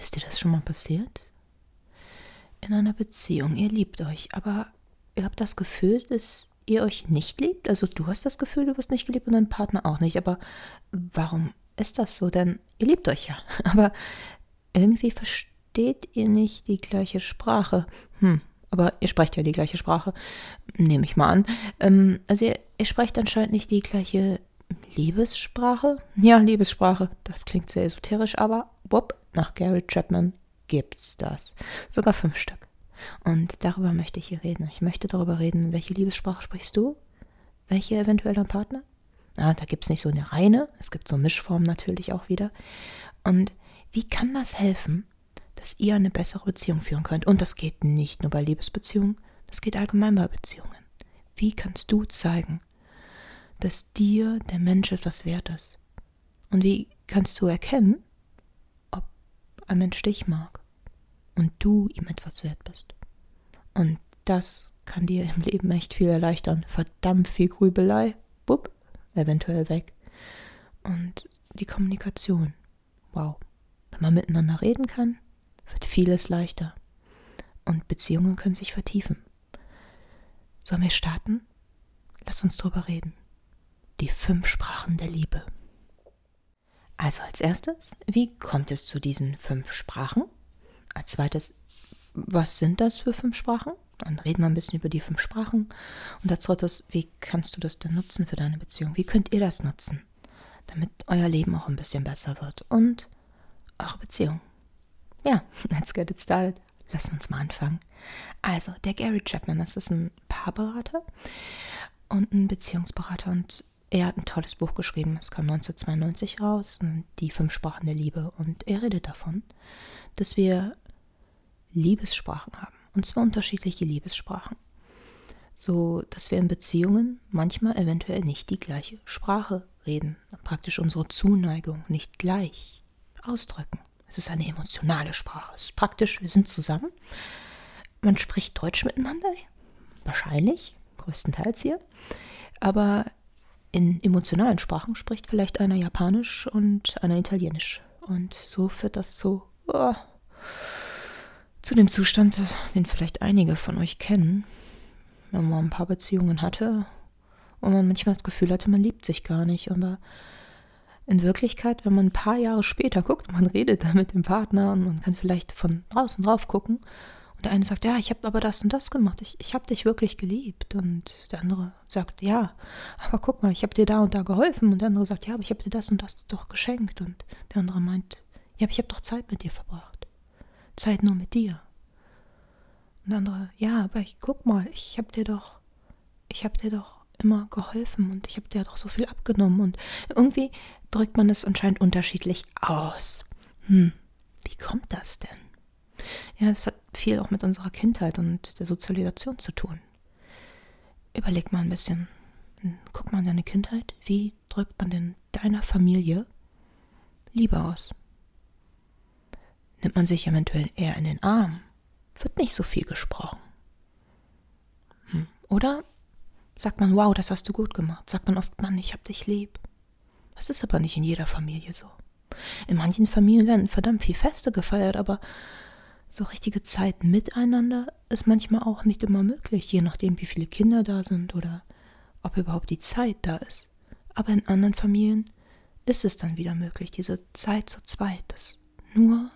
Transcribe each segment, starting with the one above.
Ist dir das schon mal passiert? In einer Beziehung, ihr liebt euch, aber ihr habt das Gefühl, dass ihr euch nicht liebt? Also du hast das Gefühl, du wirst nicht geliebt und dein Partner auch nicht. Aber warum ist das so? Denn ihr liebt euch ja. Aber irgendwie versteht ihr nicht die gleiche Sprache. Hm, aber ihr sprecht ja die gleiche Sprache, nehme ich mal an. Ähm, also ihr, ihr sprecht anscheinend nicht die gleiche Liebessprache? Ja, Liebessprache. Das klingt sehr esoterisch, aber wupp, nach Gary Chapman gibt's das. Sogar fünf Stück. Und darüber möchte ich hier reden. Ich möchte darüber reden, welche Liebessprache sprichst du? Welche eventuell dein Partner? Ah, da gibt es nicht so eine reine, es gibt so Mischformen natürlich auch wieder. Und wie kann das helfen, dass ihr eine bessere Beziehung führen könnt? Und das geht nicht nur bei Liebesbeziehungen, das geht allgemein bei Beziehungen. Wie kannst du zeigen, dass dir der Mensch etwas wert ist? Und wie kannst du erkennen, ein Mensch dich mag und du ihm etwas wert bist? Und das kann dir im Leben echt viel erleichtern. Verdammt viel Grübelei, bupp, eventuell weg. Und die Kommunikation, wow. Wenn man miteinander reden kann, wird vieles leichter. Und Beziehungen können sich vertiefen. Sollen wir starten? Lass uns drüber reden die fünf Sprachen der Liebe. Also als erstes, wie kommt es zu diesen fünf Sprachen? Als zweites, was sind das für fünf Sprachen? Dann reden wir ein bisschen über die fünf Sprachen. Und als drittes, wie kannst du das denn nutzen für deine Beziehung? Wie könnt ihr das nutzen, damit euer Leben auch ein bisschen besser wird und eure Beziehung? Ja, let's get it started. Lass uns mal anfangen. Also, der Gary Chapman, das ist ein Paarberater und ein Beziehungsberater und er hat ein tolles Buch geschrieben, es kam 1992 raus, Die fünf Sprachen der Liebe. Und er redet davon, dass wir Liebessprachen haben. Und zwar unterschiedliche Liebessprachen. So, dass wir in Beziehungen manchmal eventuell nicht die gleiche Sprache reden. Praktisch unsere Zuneigung nicht gleich ausdrücken. Es ist eine emotionale Sprache. Es ist praktisch, wir sind zusammen. Man spricht Deutsch miteinander. Wahrscheinlich, größtenteils hier. Aber in emotionalen Sprachen spricht vielleicht einer Japanisch und einer Italienisch. Und so führt das zu, oh, zu dem Zustand, den vielleicht einige von euch kennen, wenn man ein paar Beziehungen hatte und man manchmal das Gefühl hatte, man liebt sich gar nicht. Aber in Wirklichkeit, wenn man ein paar Jahre später guckt, man redet da mit dem Partner und man kann vielleicht von draußen drauf gucken und der eine sagt, ja, ich habe aber das und das gemacht. Ich, ich habe dich wirklich geliebt. Und der andere sagt, ja, aber guck mal, ich habe dir da und da geholfen. Und der andere sagt, ja, aber ich habe dir das und das doch geschenkt. Und der andere meint, ja, aber ich habe doch Zeit mit dir verbracht. Zeit nur mit dir. Und der andere, ja, aber ich guck mal, ich habe dir doch, ich habe dir doch immer geholfen und ich habe dir doch so viel abgenommen. Und irgendwie drückt man es anscheinend unterschiedlich aus. Hm, wie kommt das denn? Ja, es hat viel auch mit unserer Kindheit und der Sozialisation zu tun. Überleg mal ein bisschen. Guck mal in deine Kindheit. Wie drückt man denn deiner Familie Liebe aus? Nimmt man sich eventuell eher in den Arm? Wird nicht so viel gesprochen. Hm. Oder sagt man, wow, das hast du gut gemacht. Sagt man oft, Mann, ich hab dich lieb. Das ist aber nicht in jeder Familie so. In manchen Familien werden verdammt viel Feste gefeiert, aber so richtige Zeit miteinander ist manchmal auch nicht immer möglich, je nachdem, wie viele Kinder da sind oder ob überhaupt die Zeit da ist. Aber in anderen Familien ist es dann wieder möglich, diese Zeit zu zweit, dass nur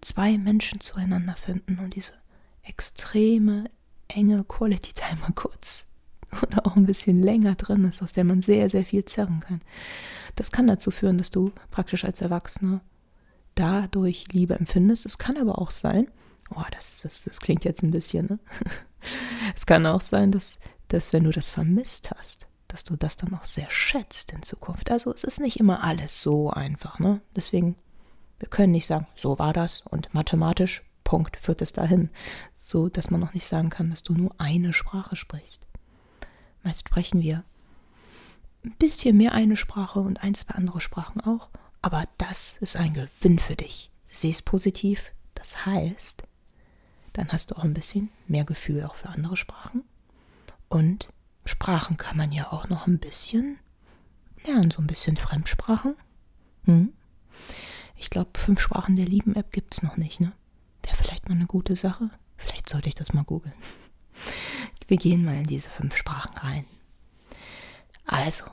zwei Menschen zueinander finden und diese extreme, enge Quality Time mal kurz oder auch ein bisschen länger drin ist, aus der man sehr, sehr viel zerren kann. Das kann dazu führen, dass du praktisch als Erwachsener dadurch Liebe empfindest. Es kann aber auch sein, oh, das, das, das klingt jetzt ein bisschen, ne? es kann auch sein, dass, dass wenn du das vermisst hast, dass du das dann auch sehr schätzt in Zukunft. Also es ist nicht immer alles so einfach, ne? Deswegen, wir können nicht sagen, so war das und mathematisch, Punkt, führt es dahin. So, dass man noch nicht sagen kann, dass du nur eine Sprache sprichst. Meist sprechen wir ein bisschen mehr eine Sprache und ein, zwei andere Sprachen auch. Aber das ist ein Gewinn für dich. Sieh es positiv. Das heißt, dann hast du auch ein bisschen mehr Gefühl auch für andere Sprachen. Und Sprachen kann man ja auch noch ein bisschen lernen, so ein bisschen Fremdsprachen. Hm? Ich glaube, fünf Sprachen der Lieben-App gibt es noch nicht, ne? Wäre vielleicht mal eine gute Sache. Vielleicht sollte ich das mal googeln. Wir gehen mal in diese fünf Sprachen rein. Also,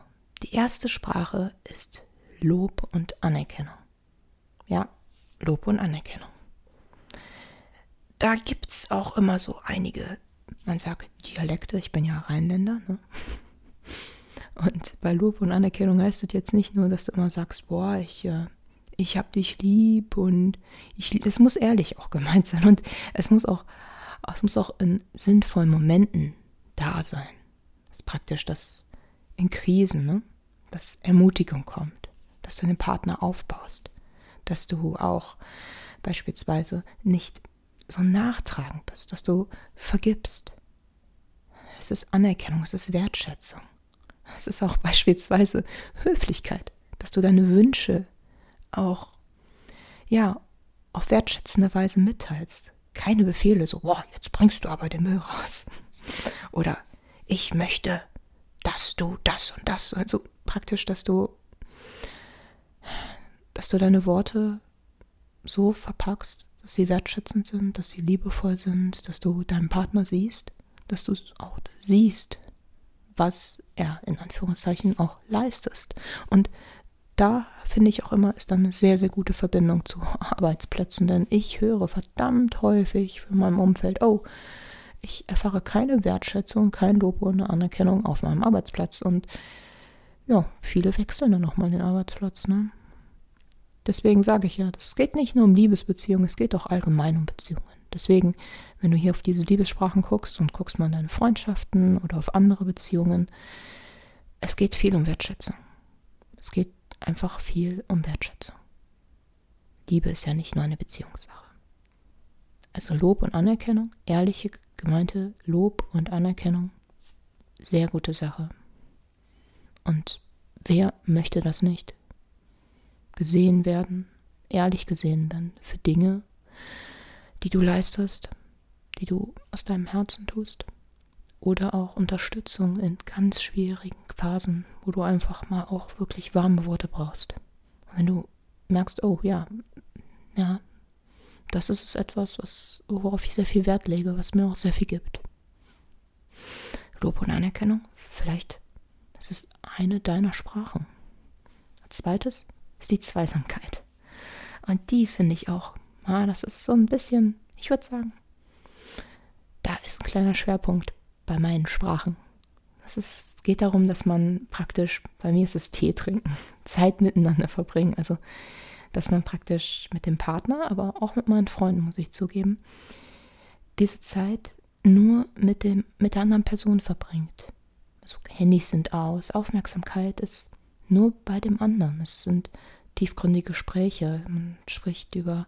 die erste Sprache ist Lob und Anerkennung. Ja, Lob und Anerkennung. Da gibt es auch immer so einige, man sagt Dialekte, ich bin ja Rheinländer, ne? Und bei Lob und Anerkennung heißt es jetzt nicht nur, dass du immer sagst, boah, ich, äh, ich hab dich lieb und ich, es muss ehrlich auch gemeint sein und es muss auch, es muss auch in sinnvollen Momenten da sein. Das ist praktisch, dass in Krisen, ne, dass Ermutigung kommt, dass du den Partner aufbaust, dass du auch beispielsweise nicht so nachtragend bist, dass du vergibst. Es ist Anerkennung, es ist Wertschätzung. Es ist auch beispielsweise Höflichkeit, dass du deine Wünsche auch, ja, auf wertschätzende Weise mitteilst. Keine Befehle so, boah, jetzt bringst du aber den Müll raus. Oder ich möchte, dass du das und das. Also praktisch, dass du, dass du deine Worte so verpackst, dass sie wertschätzend sind, dass sie liebevoll sind, dass du deinen Partner siehst, dass du auch siehst, was er in Anführungszeichen auch leistest. Und da finde ich auch immer, ist dann eine sehr, sehr gute Verbindung zu Arbeitsplätzen, denn ich höre verdammt häufig von meinem Umfeld, oh, ich erfahre keine Wertschätzung, kein Lob und eine Anerkennung auf meinem Arbeitsplatz. Und ja, viele wechseln dann nochmal den Arbeitsplatz. Ne? Deswegen sage ich ja, es geht nicht nur um Liebesbeziehungen, es geht auch allgemein um Beziehungen. Deswegen, wenn du hier auf diese Liebessprachen guckst und guckst mal in deine Freundschaften oder auf andere Beziehungen, es geht viel um Wertschätzung. Es geht einfach viel um Wertschätzung. Liebe ist ja nicht nur eine Beziehungssache. Also Lob und Anerkennung, ehrliche, gemeinte Lob und Anerkennung, sehr gute Sache. Und wer möchte das nicht? Gesehen werden, ehrlich gesehen werden für Dinge, die du leistest, die du aus deinem Herzen tust. Oder auch Unterstützung in ganz schwierigen Phasen, wo du einfach mal auch wirklich warme Worte brauchst. Und wenn du merkst, oh ja, ja, das ist etwas, was, worauf ich sehr viel Wert lege, was mir auch sehr viel gibt. Lob und Anerkennung, vielleicht ist es eine deiner Sprachen. Als zweites ist die Zweisamkeit. Und die finde ich auch Ah, das ist so ein bisschen, ich würde sagen, da ist ein kleiner Schwerpunkt bei meinen Sprachen. Es, es geht darum, dass man praktisch, bei mir ist es Tee trinken, Zeit miteinander verbringen. Also, dass man praktisch mit dem Partner, aber auch mit meinen Freunden, muss ich zugeben, diese Zeit nur mit, dem, mit der anderen Person verbringt. Also Handys sind aus, Aufmerksamkeit ist nur bei dem anderen. Es sind tiefgründige Gespräche. Man spricht über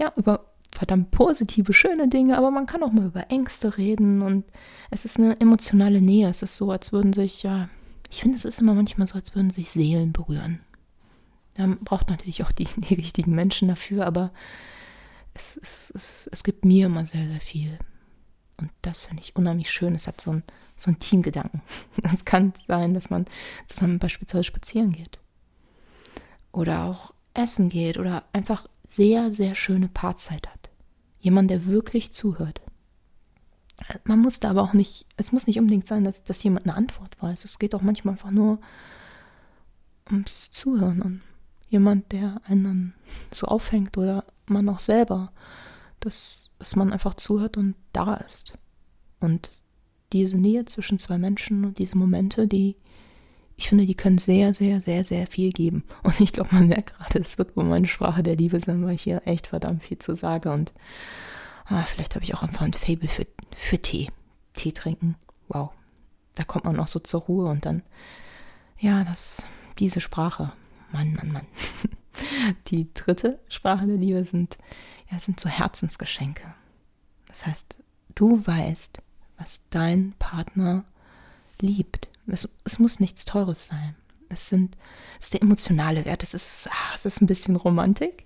ja, über verdammt positive, schöne Dinge, aber man kann auch mal über Ängste reden und es ist eine emotionale Nähe. Es ist so, als würden sich, ja, ich finde, es ist immer manchmal so, als würden sich Seelen berühren. Man braucht natürlich auch die, die richtigen Menschen dafür, aber es, es, es, es gibt mir immer sehr, sehr viel. Und das finde ich unheimlich schön. Es hat so ein, so ein Teamgedanken. Es kann sein, dass man zusammen beispielsweise spazieren geht. Oder auch essen geht oder einfach sehr, sehr schöne Paarzeit hat. Jemand, der wirklich zuhört. Man muss da aber auch nicht, es muss nicht unbedingt sein, dass, dass jemand eine Antwort weiß. Es geht auch manchmal einfach nur ums Zuhören und jemand, der einen so aufhängt oder man auch selber, dass, dass man einfach zuhört und da ist. Und diese Nähe zwischen zwei Menschen und diese Momente, die, ich finde, die können sehr, sehr, sehr, sehr viel geben. Und ich glaube, man merkt gerade, es wird wohl meine Sprache der Liebe sein, weil ich hier echt verdammt viel zu sage. Und ah, vielleicht habe ich auch einfach ein Fable für, für Tee. Tee trinken. Wow. Da kommt man auch so zur Ruhe und dann, ja, das, diese Sprache. Mann, Mann, Mann. Die dritte Sprache der Liebe sind, ja, sind so Herzensgeschenke. Das heißt, du weißt, was dein Partner liebt. Es, es muss nichts Teures sein. Es, sind, es ist der emotionale Wert. Es ist, ach, es ist ein bisschen Romantik.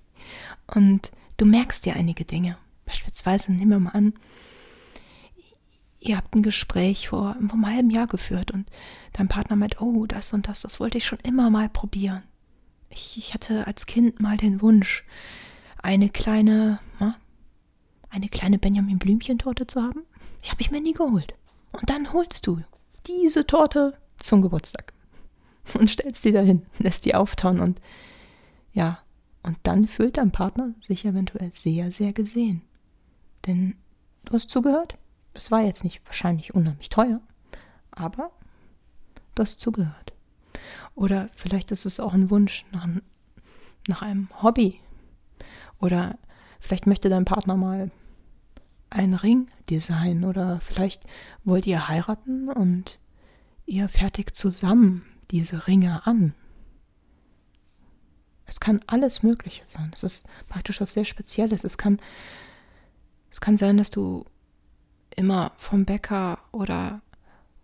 Und du merkst dir einige Dinge. Beispielsweise, nehmen wir mal an, ihr habt ein Gespräch vor, vor einem halben Jahr geführt und dein Partner meint, oh, das und das, das wollte ich schon immer mal probieren. Ich, ich hatte als Kind mal den Wunsch, eine kleine, na, eine kleine Benjamin Blümchen-Torte zu haben. Ich habe ich mir nie geholt. Und dann holst du diese Torte zum Geburtstag und stellst sie dahin, lässt die auftauen und ja, und dann fühlt dein Partner sich eventuell sehr, sehr gesehen. Denn du hast zugehört. Es war jetzt nicht wahrscheinlich unheimlich teuer, aber du hast zugehört. Oder vielleicht ist es auch ein Wunsch nach, nach einem Hobby. Oder vielleicht möchte dein Partner mal einen Ring designen. Oder vielleicht wollt ihr heiraten und ihr fertigt zusammen diese Ringe an. Es kann alles Mögliche sein. Es ist praktisch was sehr Spezielles. Es kann, es kann sein, dass du immer vom Bäcker oder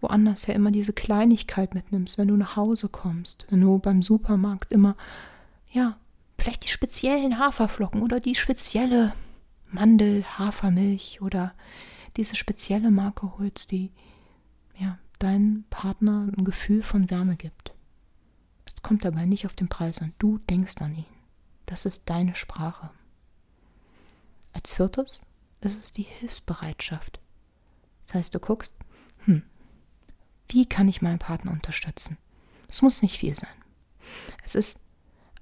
woanders her immer diese Kleinigkeit mitnimmst, wenn du nach Hause kommst, wenn du beim Supermarkt immer, ja, vielleicht die speziellen Haferflocken oder die spezielle Mandel, Hafermilch oder diese spezielle Marke holst, die ja, deinem Partner ein Gefühl von Wärme gibt. Es kommt dabei nicht auf den Preis an. Du denkst an ihn. Das ist deine Sprache. Als viertes ist es die Hilfsbereitschaft. Das heißt, du guckst, hm, wie kann ich meinen Partner unterstützen? Es muss nicht viel sein. Es ist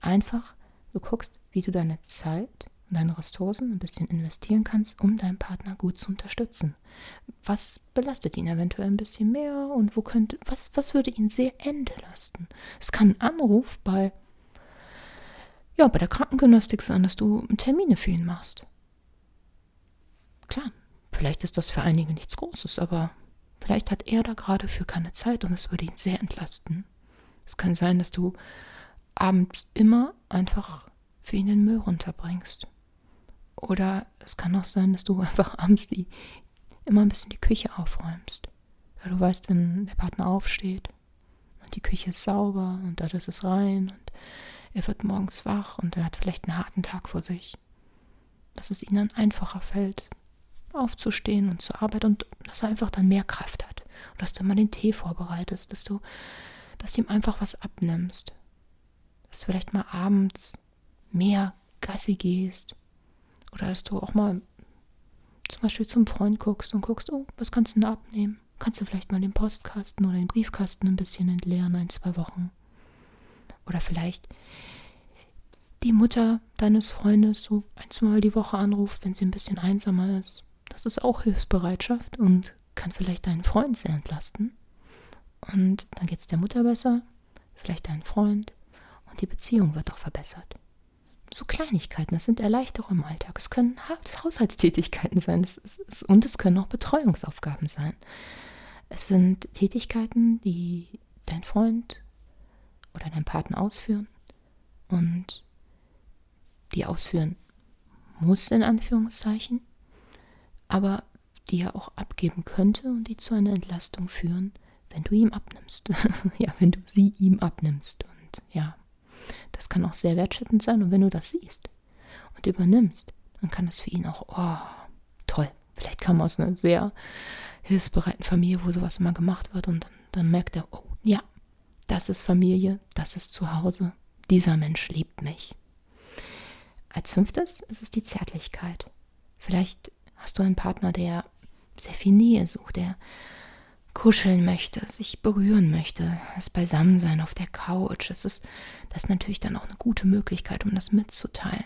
einfach, du guckst, wie du deine Zeit und deine Ressourcen ein bisschen investieren kannst, um deinen Partner gut zu unterstützen. Was belastet ihn eventuell ein bisschen mehr und wo könnte, was, was würde ihn sehr entlasten? Es kann ein Anruf bei, ja, bei der Krankengymnastik sein, dass du Termine für ihn machst. Klar, vielleicht ist das für einige nichts Großes, aber Vielleicht hat er da gerade für keine Zeit und es würde ihn sehr entlasten. Es kann sein, dass du abends immer einfach für ihn den Müll runterbringst. Oder es kann auch sein, dass du einfach abends die, immer ein bisschen die Küche aufräumst. Weil du weißt, wenn der Partner aufsteht und die Küche ist sauber und da ist rein und er wird morgens wach und er hat vielleicht einen harten Tag vor sich, dass es ihm dann einfacher fällt, aufzustehen und zur Arbeit und dass er einfach dann mehr Kraft hat. Und dass du immer den Tee vorbereitest, dass du, dass ihm einfach was abnimmst. Dass du vielleicht mal abends mehr Gassi gehst. Oder dass du auch mal zum Beispiel zum Freund guckst und guckst, oh, was kannst du denn abnehmen? Kannst du vielleicht mal den Postkasten oder den Briefkasten ein bisschen entleeren, ein, zwei Wochen? Oder vielleicht die Mutter deines Freundes so ein, zwei Mal die Woche anruft, wenn sie ein bisschen einsamer ist. Das ist auch Hilfsbereitschaft und kann vielleicht deinen Freund sehr entlasten. Und dann geht es der Mutter besser, vielleicht deinen Freund und die Beziehung wird auch verbessert. So Kleinigkeiten, das sind Erleichterungen im Alltag. Es können Haushaltstätigkeiten sein es ist, und es können auch Betreuungsaufgaben sein. Es sind Tätigkeiten, die dein Freund oder dein Partner ausführen und die ausführen muss in Anführungszeichen aber die er auch abgeben könnte und die zu einer Entlastung führen, wenn du ihm abnimmst. ja, wenn du sie ihm abnimmst. Und ja, das kann auch sehr wertschätzend sein. Und wenn du das siehst und übernimmst, dann kann das für ihn auch, oh, toll. Vielleicht kam er aus einer sehr hilfsbereiten Familie, wo sowas immer gemacht wird. Und dann, dann merkt er, oh, ja, das ist Familie, das ist Zuhause. Dieser Mensch liebt mich. Als fünftes ist es die Zärtlichkeit. Vielleicht Hast du einen Partner, der sehr viel Nähe sucht, der kuscheln möchte, sich berühren möchte, das Beisammensein auf der Couch, das ist das ist natürlich dann auch eine gute Möglichkeit, um das mitzuteilen.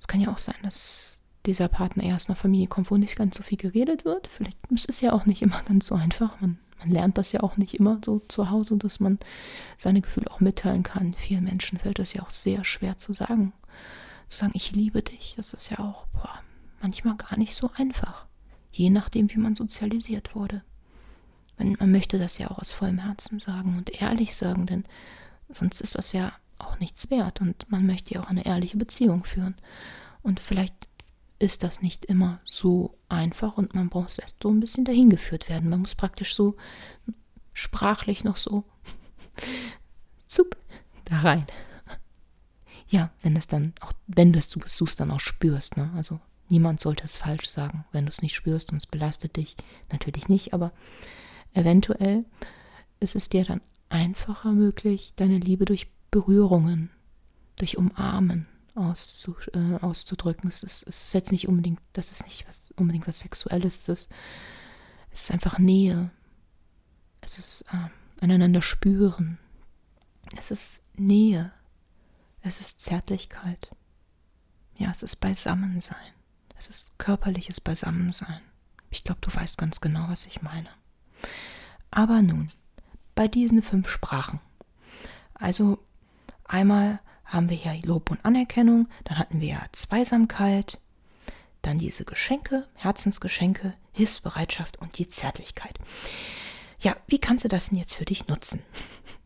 Es kann ja auch sein, dass dieser Partner eher aus einer Familie kommt, wo nicht ganz so viel geredet wird. Vielleicht ist es ja auch nicht immer ganz so einfach. Man, man lernt das ja auch nicht immer so zu Hause, dass man seine Gefühle auch mitteilen kann. Vielen Menschen fällt es ja auch sehr schwer zu sagen. Zu sagen, ich liebe dich, das ist ja auch, boah, manchmal gar nicht so einfach, je nachdem, wie man sozialisiert wurde. Man möchte das ja auch aus vollem Herzen sagen und ehrlich sagen, denn sonst ist das ja auch nichts wert und man möchte ja auch eine ehrliche Beziehung führen. Und vielleicht ist das nicht immer so einfach und man braucht erst so ein bisschen dahin geführt werden. Man muss praktisch so sprachlich noch so zup da rein. Ja, wenn es dann auch, wenn du es dann auch spürst, ne? Also Niemand sollte es falsch sagen, wenn du es nicht spürst und es belastet dich. Natürlich nicht, aber eventuell ist es dir dann einfacher möglich, deine Liebe durch Berührungen, durch Umarmen auszu, äh, auszudrücken. Es ist, es ist, jetzt nicht unbedingt, das ist nicht was, unbedingt was Sexuelles, es ist, es ist einfach Nähe. Es ist äh, aneinander spüren. Es ist Nähe. Es ist Zärtlichkeit. Ja, es ist Beisammensein. Es ist körperliches Beisammensein. Ich glaube, du weißt ganz genau, was ich meine. Aber nun, bei diesen fünf Sprachen. Also einmal haben wir ja Lob und Anerkennung, dann hatten wir ja Zweisamkeit, dann diese Geschenke, Herzensgeschenke, Hilfsbereitschaft und die Zärtlichkeit. Ja, wie kannst du das denn jetzt für dich nutzen?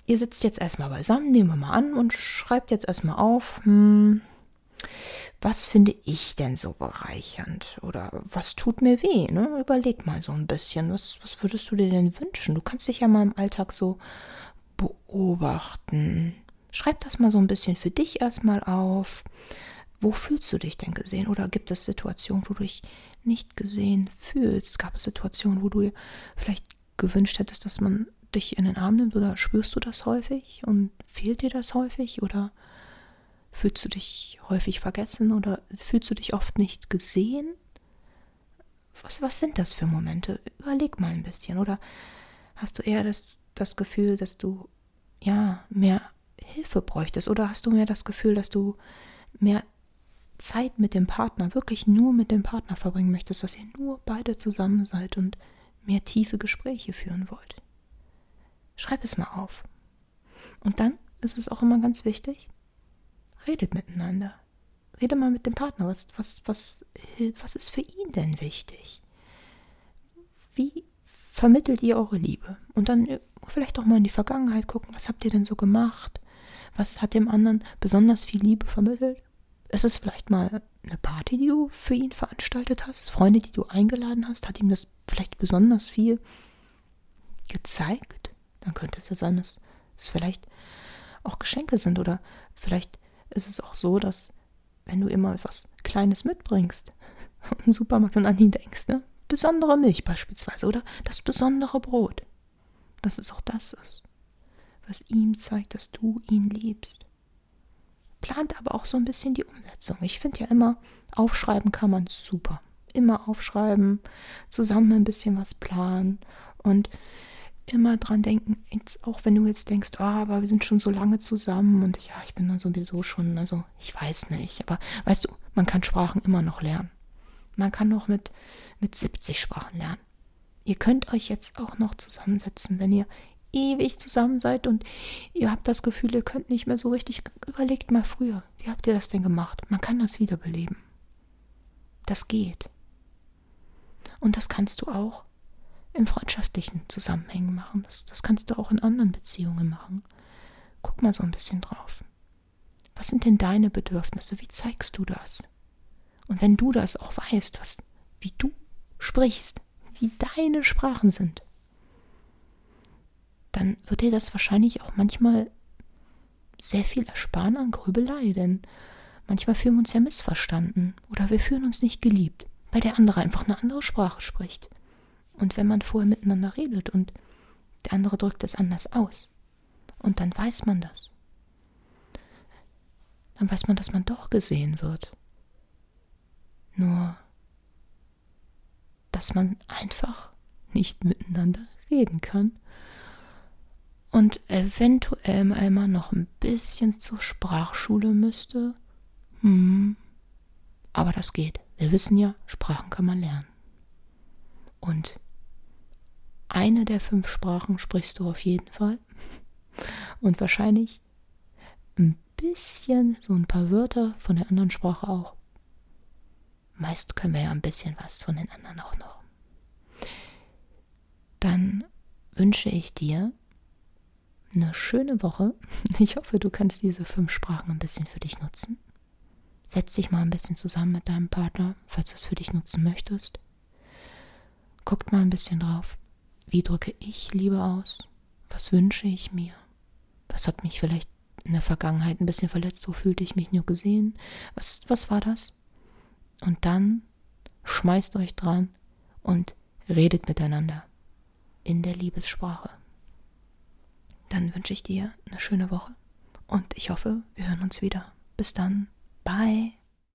Ihr sitzt jetzt erstmal beisammen, nehmen wir mal an und schreibt jetzt erstmal auf, hm, was finde ich denn so bereichernd? Oder was tut mir weh? Ne? Überleg mal so ein bisschen. Was, was würdest du dir denn wünschen? Du kannst dich ja mal im Alltag so beobachten. Schreib das mal so ein bisschen für dich erstmal auf. Wo fühlst du dich denn gesehen? Oder gibt es Situationen, wo du dich nicht gesehen fühlst? Gab es Situationen, wo du vielleicht gewünscht hättest, dass man dich in den Arm nimmt? Oder spürst du das häufig? Und fehlt dir das häufig? Oder Fühlst du dich häufig vergessen oder fühlst du dich oft nicht gesehen? Was, was sind das für Momente? Überleg mal ein bisschen. Oder hast du eher das, das Gefühl, dass du ja mehr Hilfe bräuchtest? Oder hast du mehr das Gefühl, dass du mehr Zeit mit dem Partner, wirklich nur mit dem Partner verbringen möchtest, dass ihr nur beide zusammen seid und mehr tiefe Gespräche führen wollt? Schreib es mal auf. Und dann ist es auch immer ganz wichtig, Redet miteinander. Rede mal mit dem Partner. Was, was, was, was ist für ihn denn wichtig? Wie vermittelt ihr eure Liebe? Und dann äh, vielleicht auch mal in die Vergangenheit gucken, was habt ihr denn so gemacht? Was hat dem anderen besonders viel Liebe vermittelt? Ist es vielleicht mal eine Party, die du für ihn veranstaltet hast? Freunde, die du eingeladen hast? Hat ihm das vielleicht besonders viel gezeigt? Dann könnte es ja sein, dass es vielleicht auch Geschenke sind oder vielleicht ist es auch so, dass wenn du immer etwas Kleines mitbringst und im Supermarkt und an ihn denkst, ne? besondere Milch beispielsweise oder das besondere Brot, dass es auch das ist, was ihm zeigt, dass du ihn liebst. Plant aber auch so ein bisschen die Umsetzung. Ich finde ja immer, aufschreiben kann man super. Immer aufschreiben, zusammen ein bisschen was planen und immer dran denken, jetzt auch wenn du jetzt denkst, oh, aber wir sind schon so lange zusammen und ja, ich bin dann sowieso schon, also ich weiß nicht, aber weißt du, man kann Sprachen immer noch lernen. Man kann noch mit, mit 70 Sprachen lernen. Ihr könnt euch jetzt auch noch zusammensetzen, wenn ihr ewig zusammen seid und ihr habt das Gefühl, ihr könnt nicht mehr so richtig. Überlegt mal früher, wie habt ihr das denn gemacht? Man kann das wiederbeleben. Das geht. Und das kannst du auch in freundschaftlichen Zusammenhängen machen. Das, das kannst du auch in anderen Beziehungen machen. Guck mal so ein bisschen drauf. Was sind denn deine Bedürfnisse? Wie zeigst du das? Und wenn du das auch weißt, was, wie du sprichst, wie deine Sprachen sind, dann wird dir das wahrscheinlich auch manchmal sehr viel ersparen an Grübelei, denn manchmal fühlen wir uns ja missverstanden oder wir fühlen uns nicht geliebt, weil der andere einfach eine andere Sprache spricht. Und wenn man vorher miteinander redet und der andere drückt es anders aus, und dann weiß man das, dann weiß man, dass man doch gesehen wird. Nur, dass man einfach nicht miteinander reden kann und eventuell einmal noch ein bisschen zur Sprachschule müsste. Hm. Aber das geht. Wir wissen ja, Sprachen kann man lernen. Und eine der fünf Sprachen sprichst du auf jeden Fall. Und wahrscheinlich ein bisschen, so ein paar Wörter von der anderen Sprache auch. Meist können wir ja ein bisschen was von den anderen auch noch. Dann wünsche ich dir eine schöne Woche. Ich hoffe, du kannst diese fünf Sprachen ein bisschen für dich nutzen. Setz dich mal ein bisschen zusammen mit deinem Partner, falls du es für dich nutzen möchtest. Guckt mal ein bisschen drauf. Wie drücke ich Liebe aus? Was wünsche ich mir? Was hat mich vielleicht in der Vergangenheit ein bisschen verletzt? Wo fühlte ich mich nur gesehen? Was, was war das? Und dann schmeißt euch dran und redet miteinander in der Liebessprache. Dann wünsche ich dir eine schöne Woche Und ich hoffe, wir hören uns wieder. Bis dann. Bye.